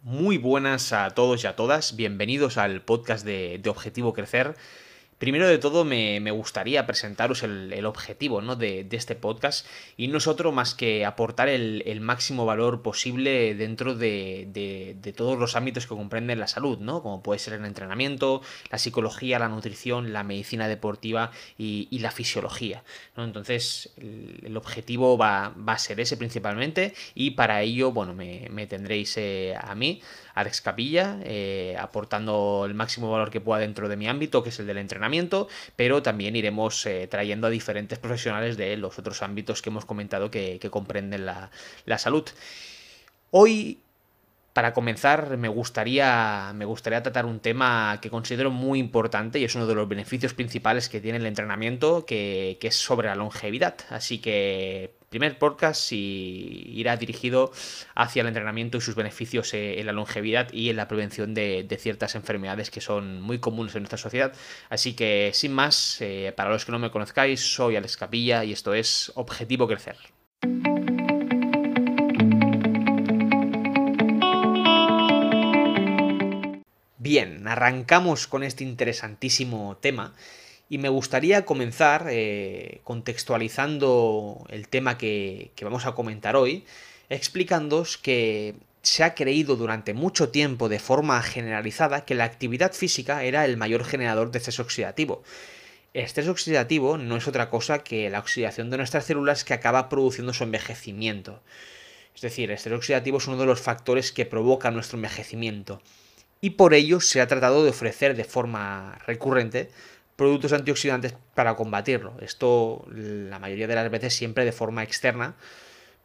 Muy buenas a todos y a todas, bienvenidos al podcast de, Objetivo Crecer. Primero de todo me, gustaría presentaros el, objetivo ¿no? de, este podcast y no es otro más que aportar el, máximo valor posible dentro de, todos los ámbitos que comprenden la salud, ¿no? como puede ser el entrenamiento, la psicología, la nutrición, la medicina deportiva y, la fisiología. Entonces el, objetivo va, a ser ese principalmente y para ello bueno, me, tendréis eh, a mí, Alex Capilla, eh, aportando el máximo valor que pueda dentro de mi ámbito, que es el del entrenamiento pero también iremos eh, trayendo a diferentes profesionales de los otros ámbitos que hemos comentado que, comprenden la, salud. Hoy para comenzar, me gustaría, me gustaría tratar un tema que considero muy importante y es uno de los beneficios principales que tiene el entrenamiento, que, es sobre la longevidad. Así que primer podcast y irá dirigido hacia el entrenamiento y sus beneficios eh, en la longevidad y en la prevención de, ciertas enfermedades que son muy comunes en nuestra sociedad. Así que, sin más, eh, para los que no me conozcáis, soy Alex Capilla y esto es Objetivo Crecer. Bien, arrancamos con este interesantísimo tema y me gustaría comenzar eh, contextualizando el tema que, vamos a comentar hoy, explicándoos que se ha creído durante mucho tiempo de forma generalizada que la actividad física era el mayor generador de estrés oxidativo. Estrés oxidativo no es otra cosa que la oxidación de nuestras células que acaba produciendo su envejecimiento. Es decir, el estrés oxidativo es uno de los factores que provoca nuestro envejecimiento. Y por ello se ha tratado de ofrecer de forma recurrente productos antioxidantes para combatirlo. Esto la mayoría de las veces siempre de forma externa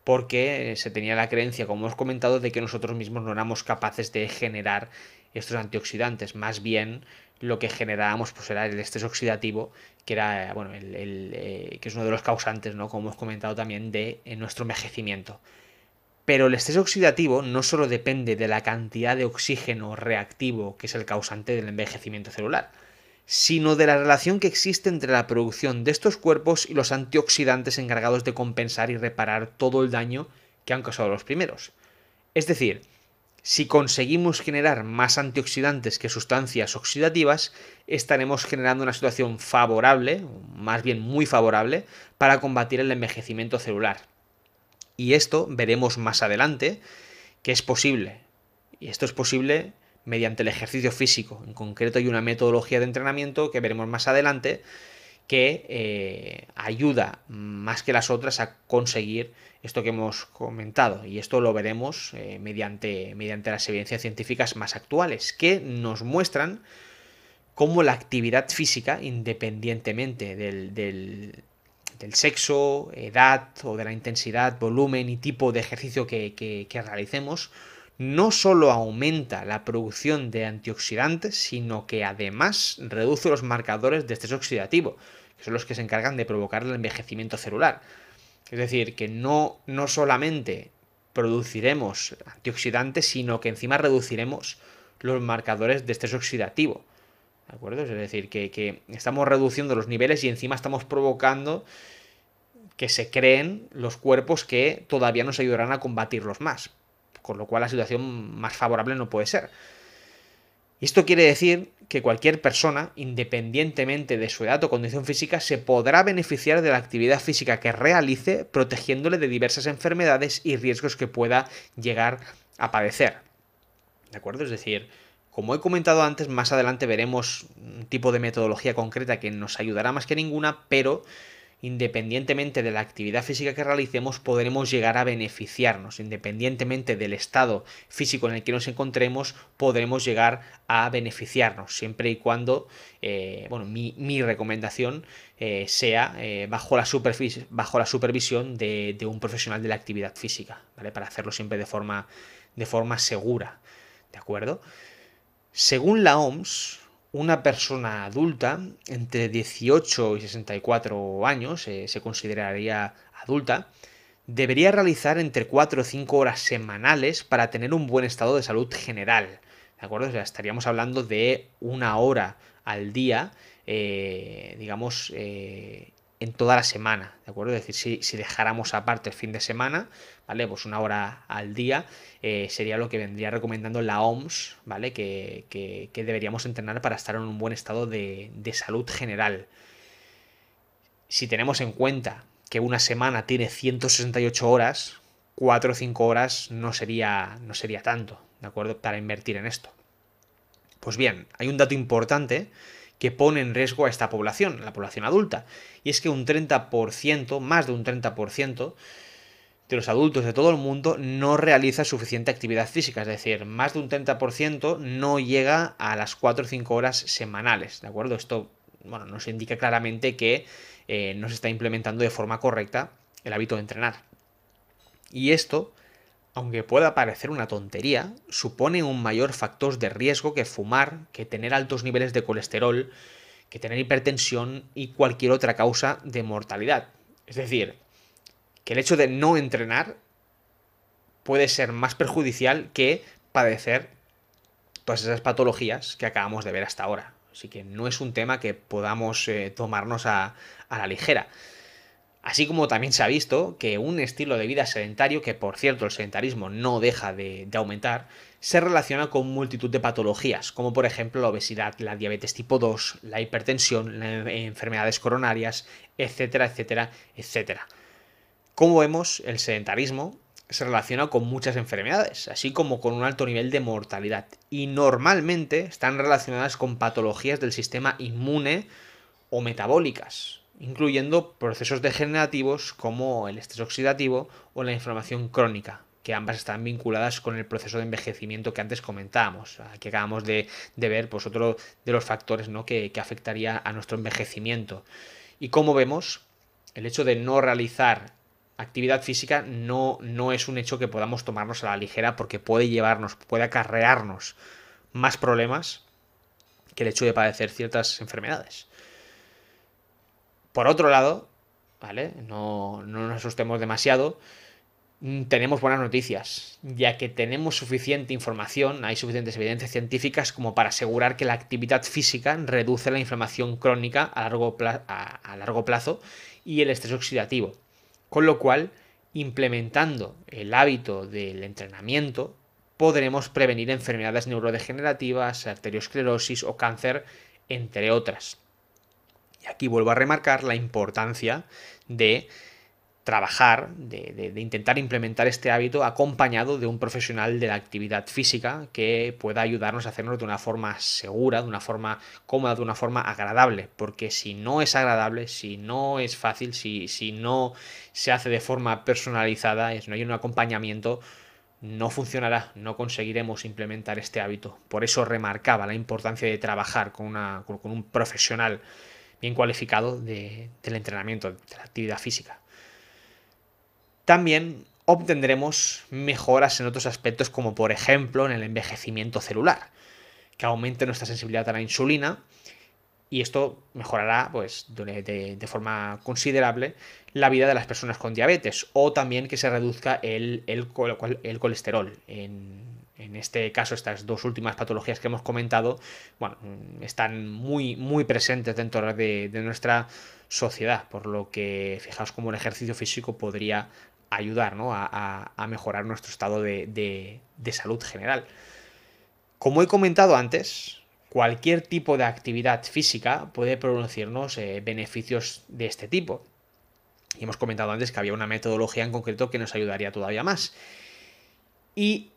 porque se tenía la creencia, como hemos comentado, de que nosotros mismos no éramos capaces de generar estos antioxidantes. Más bien lo que generábamos pues, era el estrés oxidativo, que era bueno, el, eh, que es uno de los causantes, ¿no? como hemos comentado también, de nuestro envejecimiento. Pero el estrés oxidativo no solo depende de la cantidad de oxígeno reactivo que es el causante del envejecimiento celular, sino de la relación que existe entre la producción de estos cuerpos y los antioxidantes encargados de compensar y reparar todo el daño que han causado los primeros. Es decir, si conseguimos generar más antioxidantes que sustancias oxidativas, estaremos generando una situación favorable, más bien muy favorable, para combatir el envejecimiento celular. Y esto veremos más adelante que es posible. Y esto es posible mediante el ejercicio físico. En concreto hay una metodología de entrenamiento que veremos más adelante que eh, ayuda más que las otras a conseguir esto que hemos comentado. Y esto lo veremos eh, mediante, mediante las evidencias científicas más actuales, que nos muestran cómo la actividad física, independientemente del, del, sexo, edad o de la intensidad, volumen y tipo de ejercicio que, que realicemos, no solo aumenta la producción de antioxidantes, sino que además reduce los marcadores de estrés oxidativo, que son los que se encargan de provocar el envejecimiento celular. Es decir, que no, no solamente produciremos antioxidantes, sino que encima reduciremos los marcadores de estrés oxidativo. ¿De acuerdo? Es decir, que, que estamos reduciendo los niveles y encima estamos provocando que se creen los cuerpos que todavía nos ayudarán a combatirlos más con lo cual la situación más favorable no puede ser. Esto quiere decir que cualquier persona, independientemente de su edad o condición física, se podrá beneficiar de la actividad física que realice, protegiéndole de diversas enfermedades y riesgos que pueda llegar a padecer. ¿De acuerdo? Es decir, como he comentado antes, más adelante veremos un tipo de metodología concreta que nos ayudará más que ninguna, pero independientemente de la actividad física que realicemos, podremos llegar a beneficiarnos. Independientemente del estado físico en el que nos encontremos, podremos llegar a beneficiarnos, siempre y cuando, eh, bueno, mi, recomendación eh, sea eh, bajo, la supervisión de, un profesional de la actividad física, ¿vale? Para hacerlo siempre de forma segura, ¿de acuerdo? Según la OMS, una persona adulta entre 18 y 64 años, eh, se consideraría adulta, debería realizar entre 4 o 5 horas semanales para tener un buen estado de salud general. ¿De acuerdo? O sea, estaríamos hablando de una hora al día, eh, digamos, eh, en toda la semana, ¿de acuerdo? Es decir, si, dejáramos aparte el fin de semana, ¿vale? Pues una hora al día eh, sería lo que vendría recomendando la OMS, ¿vale? Que, deberíamos entrenar para estar en un buen estado de, salud general. Si tenemos en cuenta que una semana tiene 168 horas, 4 o 5 horas no sería, no sería tanto, ¿de acuerdo? Para invertir en esto. Pues bien, hay un dato importante que pone en riesgo a esta población, la población adulta, y es que un 30%, más de un 30%, de los adultos de todo el mundo no realiza suficiente actividad física, es decir, más de un 30% no llega a las 4 o 5 horas semanales, ¿de acuerdo? Esto, bueno, nos indica claramente que eh, no se está implementando de forma correcta el hábito de entrenar. Y esto, aunque pueda parecer una tontería, supone un mayor factor de riesgo que fumar, que tener altos niveles de colesterol, que tener hipertensión y cualquier otra causa de mortalidad. Es decir, que el hecho de no entrenar puede ser más perjudicial que padecer todas esas patologías que acabamos de ver hasta ahora. Así que no es un tema que podamos eh, tomarnos a, a la ligera. Así como también se ha visto que un estilo de vida sedentario, que por cierto el sedentarismo no deja de, aumentar, se relaciona con multitud de patologías, como por ejemplo la obesidad, la diabetes tipo 2, la hipertensión, las enfermedades coronarias, etcétera, etcétera, etcétera. Como vemos, el sedentarismo se relaciona con muchas enfermedades, así como con un alto nivel de mortalidad, y normalmente están relacionadas con patologías del sistema inmune o metabólicas, incluyendo procesos degenerativos como el estrés oxidativo o la inflamación crónica, que ambas están vinculadas con el proceso de envejecimiento que antes comentábamos. Aquí acabamos de, ver pues, otro de los factores ¿no? que, afectaría a nuestro envejecimiento. Y como vemos, el hecho de no realizar actividad física no, no es un hecho que podamos tomarnos a la ligera porque puede llevarnos, puede acarrearnos más problemas que el hecho de padecer ciertas enfermedades. Por otro lado, ¿vale? No, no nos asustemos demasiado. Mm, tenemos buenas noticias, ya que tenemos suficiente información, hay suficientes evidencias científicas como para asegurar que la actividad física reduce la inflamación crónica a largo, a largo plazo y el estrés oxidativo. Con lo cual, implementando el hábito del entrenamiento, podremos prevenir enfermedades neurodegenerativas, arteriosclerosis o cáncer, entre otras. Y aquí vuelvo a remarcar la importancia de trabajar, de, intentar implementar este hábito acompañado de un profesional de la actividad física que pueda ayudarnos a hacerlo de una forma segura, de una forma cómoda, de una forma agradable. Porque si no es agradable, si no es fácil, si, si no se hace de forma personalizada, si no hay un acompañamiento, no funcionará, no conseguiremos implementar este hábito. Por eso remarcaba la importancia de trabajar con, una, con un profesional bien cualificado del entrenamiento, de la actividad física. También obtendremos mejoras en otros aspectos como por ejemplo en el envejecimiento celular, que aumente nuestra sensibilidad a la insulina y esto mejorará pues, de, forma considerable la vida de las personas con diabetes o también que se reduzca el, el, el colesterol. En, en este caso, estas dos últimas patologías que hemos comentado, bueno, están muy, muy presentes dentro de, nuestra sociedad, por lo que fijaos cómo el ejercicio físico podría ayudar a, mejorar nuestro estado de, salud general. Como he comentado antes, cualquier tipo de actividad física puede producirnos eh, beneficios de este tipo. Y hemos comentado antes que había una metodología en concreto que nos ayudaría todavía más. Y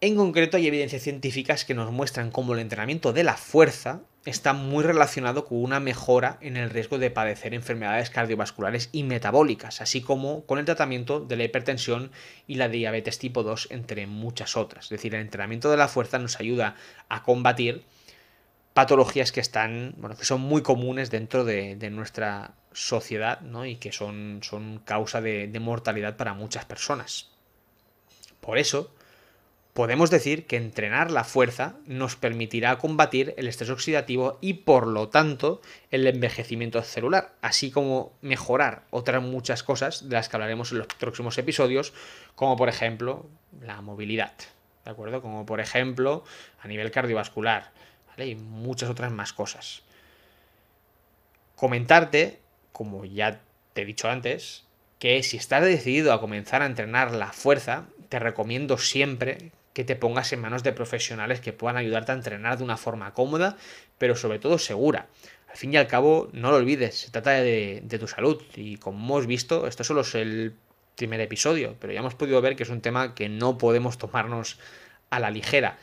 en concreto hay evidencias científicas que nos muestran cómo el entrenamiento de la fuerza está muy relacionado con una mejora en el riesgo de padecer enfermedades cardiovasculares y metabólicas, así como con el tratamiento de la hipertensión y la diabetes tipo 2, entre muchas otras. Es decir, el entrenamiento de la fuerza nos ayuda a combatir patologías que están, bueno, que son muy comunes dentro de, nuestra sociedad, ¿no? Y que son, son causa de mortalidad para muchas personas. Por eso, Podemos decir que entrenar la fuerza nos permitirá combatir el estrés oxidativo y por lo tanto el envejecimiento celular, así como mejorar otras muchas cosas de las que hablaremos en los próximos episodios, como por ejemplo la movilidad, ¿de acuerdo? Como por ejemplo a nivel cardiovascular, ¿vale? Y muchas otras más cosas. Comentarte como ya te he dicho antes, que si estás decidido a comenzar a entrenar la fuerza, te recomiendo siempre que te pongas en manos de profesionales que puedan ayudarte a entrenar de una forma cómoda, pero sobre todo segura. Al fin y al cabo, no lo olvides, se trata de, tu salud. Y como hemos visto, esto solo es el primer episodio, pero ya hemos podido ver que es un tema que no podemos tomarnos a la ligera.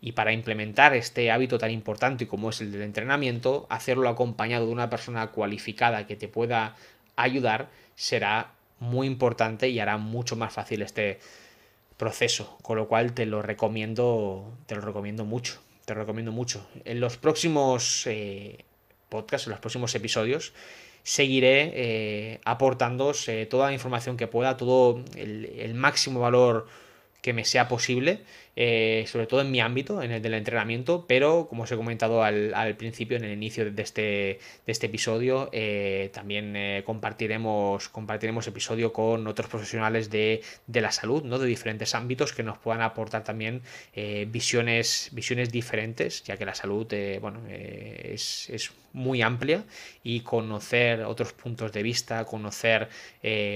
Y para implementar este hábito tan importante como es el del entrenamiento, hacerlo acompañado de una persona cualificada que te pueda ayudar será muy importante y hará mucho más fácil este proceso. Con lo cual te lo recomiendo, te lo recomiendo mucho. Te lo recomiendo mucho. En los próximos eh, podcasts, en los próximos episodios, seguiré eh, toda la información que pueda, todo el máximo valor que me sea posible eh, sobre todo en mi ámbito, en el del entrenamiento, pero como os he comentado al, principio, en el inicio de este, de este episodio, eh, también eh, compartiremos, compartiremos episodio con otros profesionales de, la salud, ¿no? de diferentes ámbitos que nos puedan aportar también visiones, visiones diferentes, ya que la salud bueno, es, es muy amplia y conocer otros puntos de vista, conocer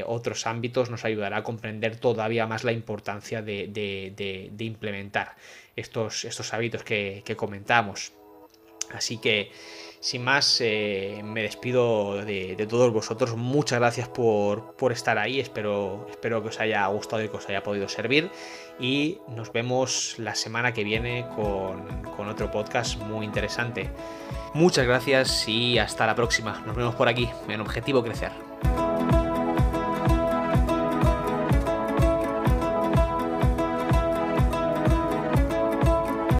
otros ámbitos nos ayudará a comprender todavía más la importancia de, de, de implementar implementar estos, estos hábitos que, comentamos. Así que, sin más, eh, me despido de, todos vosotros. Muchas gracias por, estar ahí. Espero, espero que os haya gustado y que os haya podido servir. Y nos vemos la semana que viene con, con otro podcast muy interesante. Muchas gracias y hasta la próxima. Nos vemos por aquí en Objetivo Crecer.